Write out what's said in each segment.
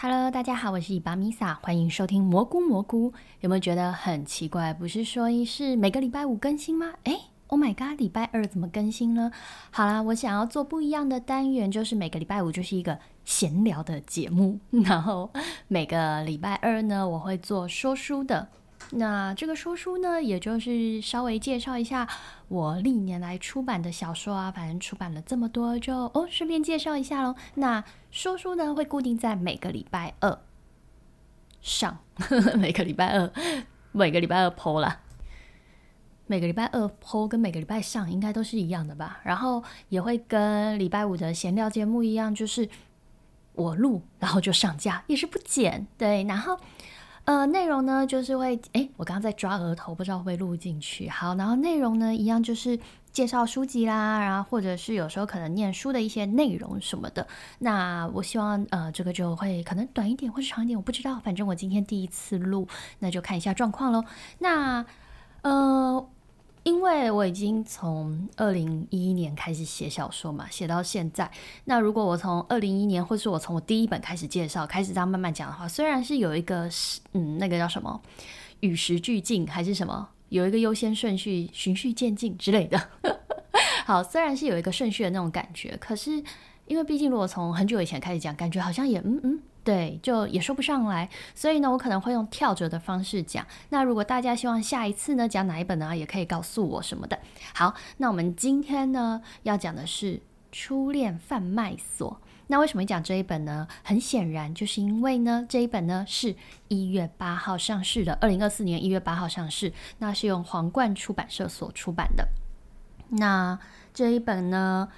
Hello，大家好，我是伊巴米萨，欢迎收听蘑菇蘑菇。有没有觉得很奇怪？不是说是每个礼拜五更新吗？诶 o h my god，礼拜二怎么更新呢？好啦，我想要做不一样的单元，就是每个礼拜五就是一个闲聊的节目，然后每个礼拜二呢，我会做说书的。那这个说书呢，也就是稍微介绍一下我历年来出版的小说啊，反正出版了这么多，就哦顺便介绍一下喽。那说书呢，会固定在每个礼拜二上，每个礼拜二，每个礼拜二剖了。每个礼拜二剖跟每个礼拜上应该都是一样的吧？然后也会跟礼拜五的闲聊节目一样，就是我录，然后就上架，也是不剪。对，然后。呃，内容呢就是会，哎，我刚刚在抓额头，不知道会不会录进去。好，然后内容呢一样就是介绍书籍啦，然后或者是有时候可能念书的一些内容什么的。那我希望呃这个就会可能短一点或者长一点，我不知道，反正我今天第一次录，那就看一下状况喽。那呃。因为我已经从二零一一年开始写小说嘛，写到现在。那如果我从二零一一年，或是我从我第一本开始介绍，开始这样慢慢讲的话，虽然是有一个嗯，那个叫什么与时俱进，还是什么有一个优先顺序，循序渐进之类的。好，虽然是有一个顺序的那种感觉，可是因为毕竟如果从很久以前开始讲，感觉好像也嗯嗯。对，就也说不上来，所以呢，我可能会用跳着的方式讲。那如果大家希望下一次呢讲哪一本呢，也可以告诉我什么的。好，那我们今天呢要讲的是《初恋贩卖所》。那为什么讲这一本呢？很显然，就是因为呢这一本呢是一月八号上市的，二零二四年一月八号上市，那是用皇冠出版社所出版的。那这一本呢，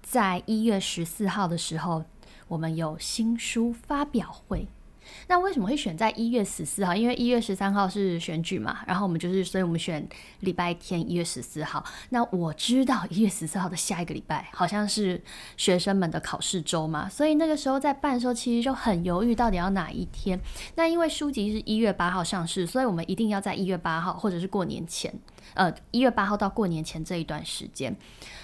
在一月十四号的时候。我们有新书发表会，那为什么会选在一月十四号？因为一月十三号是选举嘛，然后我们就是，所以我们选礼拜天一月十四号。那我知道一月十四号的下一个礼拜好像是学生们的考试周嘛，所以那个时候在办的时候，其实就很犹豫到底要哪一天。那因为书籍是一月八号上市，所以我们一定要在一月八号或者是过年前，呃，一月八号到过年前这一段时间。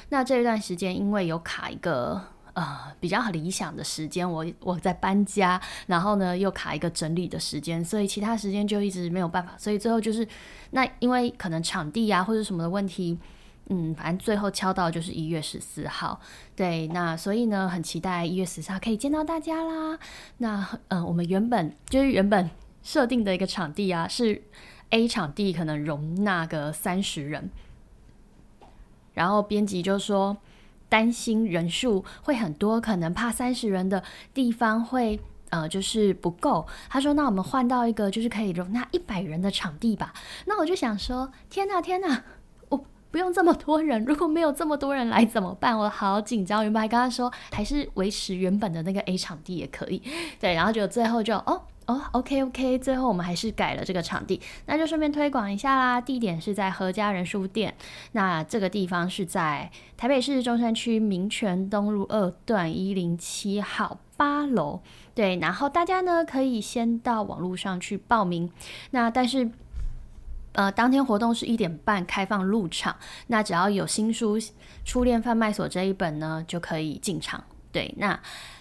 那这一段时间因为有卡一个。呃，比较理想的时间，我我在搬家，然后呢又卡一个整理的时间，所以其他时间就一直没有办法，所以最后就是那因为可能场地啊或者什么的问题，嗯，反正最后敲到就是一月十四号，对，那所以呢很期待一月十四号可以见到大家啦。那嗯，我们原本就是原本设定的一个场地啊，是 A 场地可能容纳个三十人，然后编辑就说。担心人数会很多，可能怕三十人的地方会呃就是不够。他说：“那我们换到一个就是可以容纳一百人的场地吧。”那我就想说：“天哪，天哪，不用这么多人，如果没有这么多人来怎么办？我好紧张。”原本还跟他说还是维持原本的那个 A 场地也可以，对，然后就最后就哦。哦，OK OK，最后我们还是改了这个场地，那就顺便推广一下啦。地点是在何家人书店，那这个地方是在台北市中山区民权东路二段一零七号八楼。对，然后大家呢可以先到网络上去报名。那但是，呃，当天活动是一点半开放入场，那只要有新书《初恋贩卖所》这一本呢，就可以进场。对，那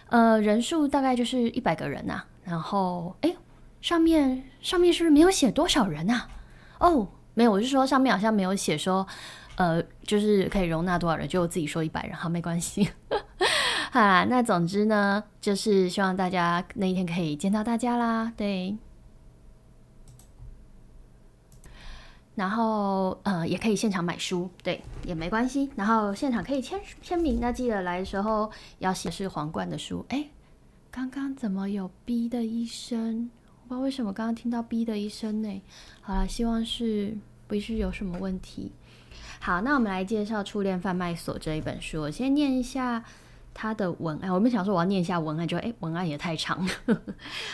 呃人数大概就是一百个人呐。然后，哎，上面上面是不是没有写多少人呐？哦，没有，我是说上面好像没有写说，呃，就是可以容纳多少人，就我自己说一百人，好，没关系。好啦，那总之呢，就是希望大家那一天可以见到大家啦，对。然后，呃，也可以现场买书，对，也没关系。然后现场可以签签名，那记得来的时候要写是皇冠的书，哎。刚刚怎么有“哔”的一声？我不知道为什么刚刚听到“哔”的一声呢？好了，希望是不是有什么问题？好，那我们来介绍《初恋贩卖所》这一本书。我先念一下它的文案。我们想说我要念一下文案，就哎，文案也太长了。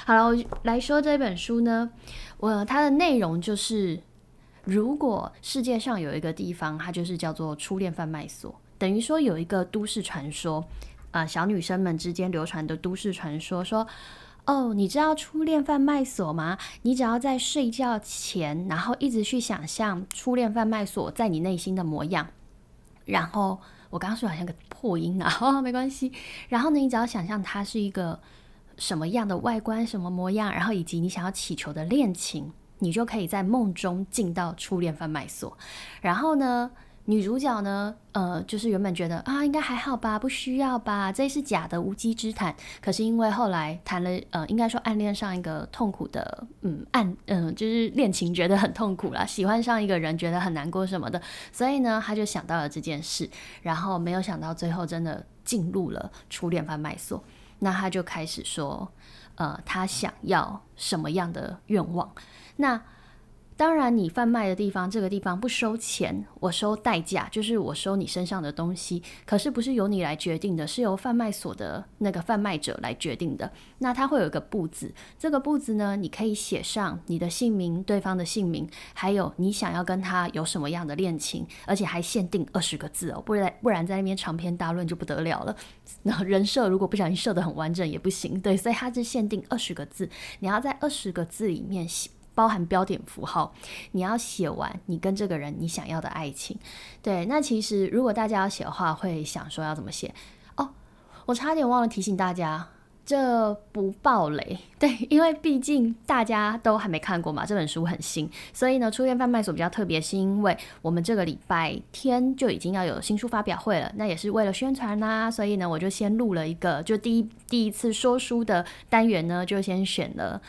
好了，我来说这本书呢，我它的内容就是，如果世界上有一个地方，它就是叫做初恋贩卖所，等于说有一个都市传说。啊，小女生们之间流传的都市传说说，哦，你知道初恋贩卖所吗？你只要在睡觉前，然后一直去想象初恋贩卖所在你内心的模样，然后我刚刚说好像个破音啊，哦，没关系。然后呢，你只要想象它是一个什么样的外观、什么模样，然后以及你想要祈求的恋情，你就可以在梦中进到初恋贩卖所。然后呢，女主角呢，呃，就是原本觉得啊，应该还好吧，不需要吧，这是假的无稽之谈。可是因为后来谈了，呃，应该说暗恋上一个痛苦的，嗯，暗，嗯，就是恋情觉得很痛苦啦，喜欢上一个人觉得很难过什么的，所以呢，他就想到了这件事，然后没有想到最后真的进入了初恋贩卖所。那他就开始说，呃，他想要什么样的愿望？那。当然，你贩卖的地方，这个地方不收钱，我收代价，就是我收你身上的东西。可是不是由你来决定的，是由贩卖所的那个贩卖者来决定的。那他会有一个簿子，这个簿子呢，你可以写上你的姓名、对方的姓名，还有你想要跟他有什么样的恋情，而且还限定二十个字哦，不然不然在那边长篇大论就不得了了。那人设如果不小心设的很完整也不行，对，所以它是限定二十个字，你要在二十个字里面写。包含标点符号，你要写完你跟这个人你想要的爱情。对，那其实如果大家要写的话，会想说要怎么写哦？我差点忘了提醒大家，这不爆雷。对，因为毕竟大家都还没看过嘛，这本书很新，所以呢，初恋贩卖所比较特别，是因为我们这个礼拜天就已经要有新书发表会了，那也是为了宣传啦，所以呢，我就先录了一个，就第一第一次说书的单元呢，就先选了。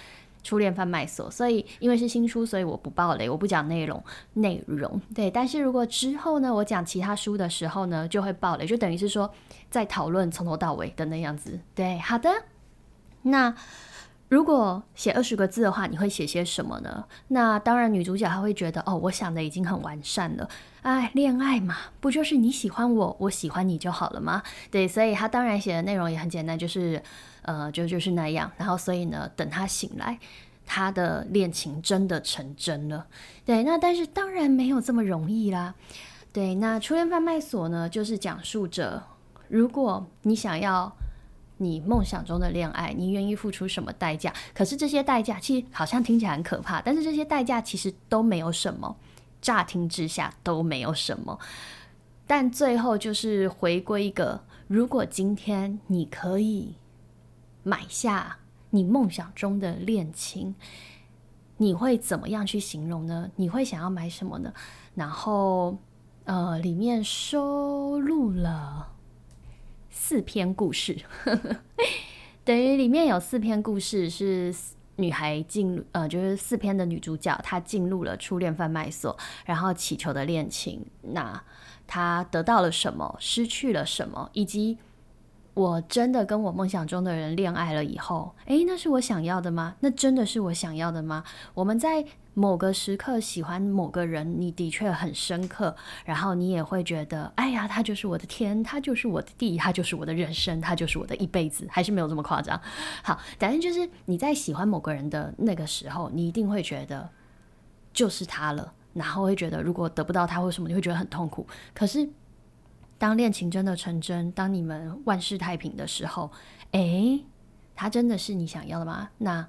初恋贩卖所，所以因为是新书，所以我不爆雷，我不讲内容内容。对，但是如果之后呢，我讲其他书的时候呢，就会爆雷，就等于是说在讨论从头到尾的那样子。对，好的。那如果写二十个字的话，你会写些什么呢？那当然，女主角她会觉得，哦，我想的已经很完善了。哎，恋爱嘛，不就是你喜欢我，我喜欢你就好了吗？对，所以她当然写的内容也很简单，就是。呃，就就是那样，然后所以呢，等她醒来，她的恋情真的成真了。对，那但是当然没有这么容易啦。对，那初恋贩卖所呢，就是讲述着，如果你想要你梦想中的恋爱，你愿意付出什么代价？可是这些代价其实好像听起来很可怕，但是这些代价其实都没有什么，乍听之下都没有什么，但最后就是回归一个，如果今天你可以。买下你梦想中的恋情，你会怎么样去形容呢？你会想要买什么呢？然后，呃，里面收录了四篇故事，等于里面有四篇故事是女孩进，呃，就是四篇的女主角她进入了初恋贩卖所，然后祈求的恋情，那她得到了什么，失去了什么，以及。我真的跟我梦想中的人恋爱了以后，诶，那是我想要的吗？那真的是我想要的吗？我们在某个时刻喜欢某个人，你的确很深刻，然后你也会觉得，哎呀，他就是我的天，他就是我的地，他就是我的人生，他就是我的一辈子，还是没有这么夸张。好，反正就是你在喜欢某个人的那个时候，你一定会觉得就是他了，然后会觉得如果得不到他或什么，你会觉得很痛苦。可是。当恋情真的成真，当你们万事太平的时候，诶，他真的是你想要的吗？那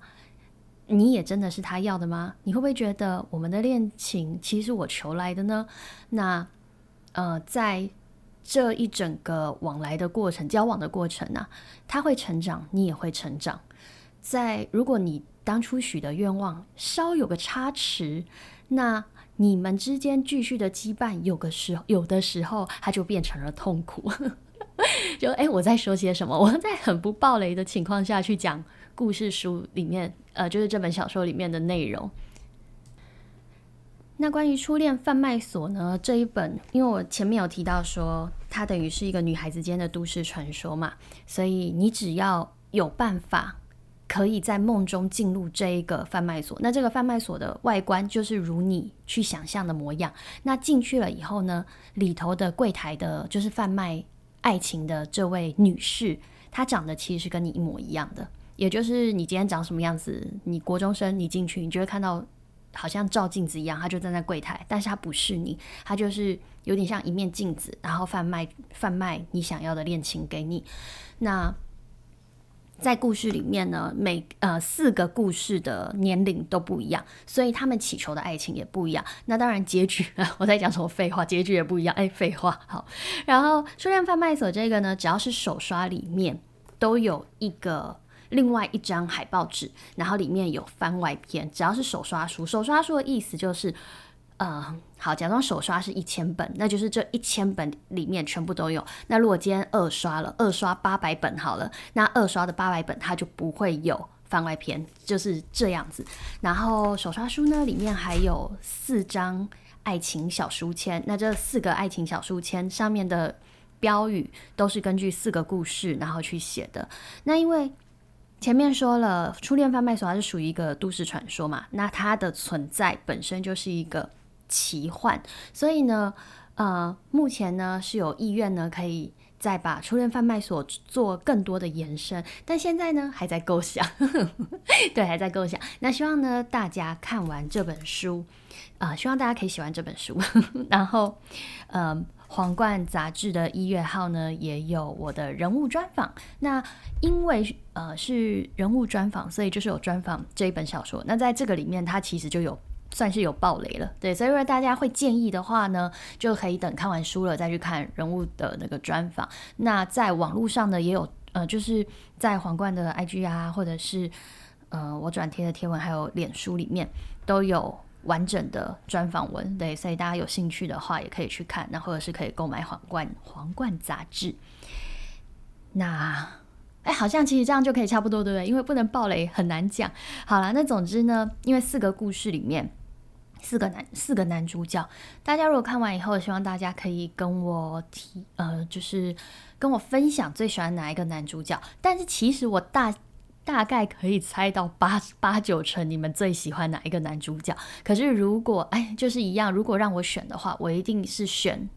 你也真的是他要的吗？你会不会觉得我们的恋情其实我求来的呢？那呃，在这一整个往来的过程、交往的过程呢，他会成长，你也会成长。在如果你当初许的愿望稍有个差池，那。你们之间继续的羁绊，有个时候，有的时候，它就变成了痛苦。就哎，我在说些什么？我在很不暴雷的情况下去讲故事书里面，呃，就是这本小说里面的内容。那关于初恋贩卖所呢？这一本，因为我前面有提到说，它等于是一个女孩子间的都市传说嘛，所以你只要有办法。可以在梦中进入这一个贩卖所，那这个贩卖所的外观就是如你去想象的模样。那进去了以后呢，里头的柜台的，就是贩卖爱情的这位女士，她长得其实是跟你一模一样的，也就是你今天长什么样子，你国中生你进去，你就会看到好像照镜子一样，他就站在柜台，但是他不是你，他就是有点像一面镜子，然后贩卖贩卖你想要的恋情给你。那在故事里面呢，每呃四个故事的年龄都不一样，所以他们祈求的爱情也不一样。那当然结局，我在讲什么废话，结局也不一样。哎，废话好。然后初恋贩卖所这个呢，只要是手刷里面都有一个另外一张海报纸，然后里面有番外篇。只要是手刷书，手刷书的意思就是，呃，好，假装手刷是一千本，那就是这一千本里面全部都有。那如果今天二刷了，二刷八百本好了，那二刷的八百本它就不会有番外篇，就是这样子。然后手刷书呢，里面还有四张爱情小书签，那这四个爱情小书签上面的。标语都是根据四个故事然后去写的。那因为前面说了，初恋贩卖所它是属于一个都市传说嘛，那它的存在本身就是一个奇幻，所以呢，呃，目前呢是有意愿呢可以再把初恋贩卖所做更多的延伸，但现在呢还在构想，对，还在构想。那希望呢大家看完这本书，啊，希望大家可以喜欢这本书，然后，嗯。皇冠杂志的一月号呢，也有我的人物专访。那因为呃是人物专访，所以就是有专访这一本小说。那在这个里面，它其实就有算是有暴雷了，对。所以如果大家会建议的话呢，就可以等看完书了再去看人物的那个专访。那在网络上呢，也有呃，就是在皇冠的 IG 啊，或者是呃我转贴的贴文，还有脸书里面都有。完整的专访文，对，所以大家有兴趣的话也可以去看，那或者是可以购买皇冠皇冠杂志。那，哎，好像其实这样就可以差不多，对不对？因为不能爆雷，很难讲。好了，那总之呢，因为四个故事里面，四个男四个男主角，大家如果看完以后，希望大家可以跟我提，呃，就是跟我分享最喜欢哪一个男主角。但是其实我大。大概可以猜到八八九成，你们最喜欢哪一个男主角？可是如果哎，就是一样，如果让我选的话，我一定是选，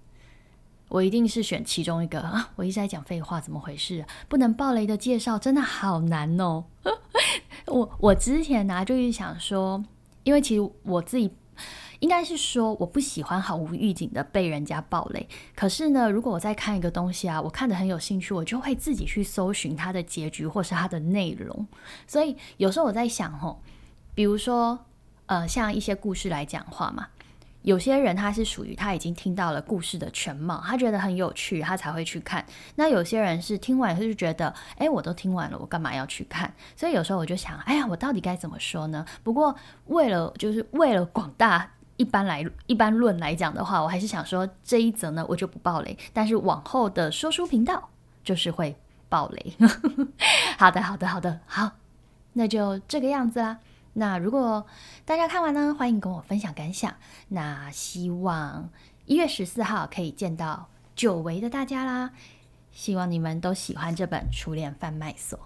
我一定是选其中一个啊！我一直在讲废话，怎么回事？不能暴雷的介绍真的好难哦。我我之前呢就是想说，因为其实我自己。应该是说我不喜欢毫无预警的被人家暴雷。可是呢，如果我在看一个东西啊，我看的很有兴趣，我就会自己去搜寻它的结局或是它的内容。所以有时候我在想，吼，比如说，呃，像一些故事来讲话嘛，有些人他是属于他已经听到了故事的全貌，他觉得很有趣，他才会去看。那有些人是听完他就觉得，哎，我都听完了，我干嘛要去看？所以有时候我就想，哎呀，我到底该怎么说呢？不过为了就是为了广大。一般来一般论来讲的话，我还是想说这一则呢，我就不爆雷。但是往后的说书频道就是会爆雷。好的，好的，好的，好，那就这个样子啦。那如果大家看完呢，欢迎跟我分享感想。那希望一月十四号可以见到久违的大家啦。希望你们都喜欢这本《初恋贩卖所》。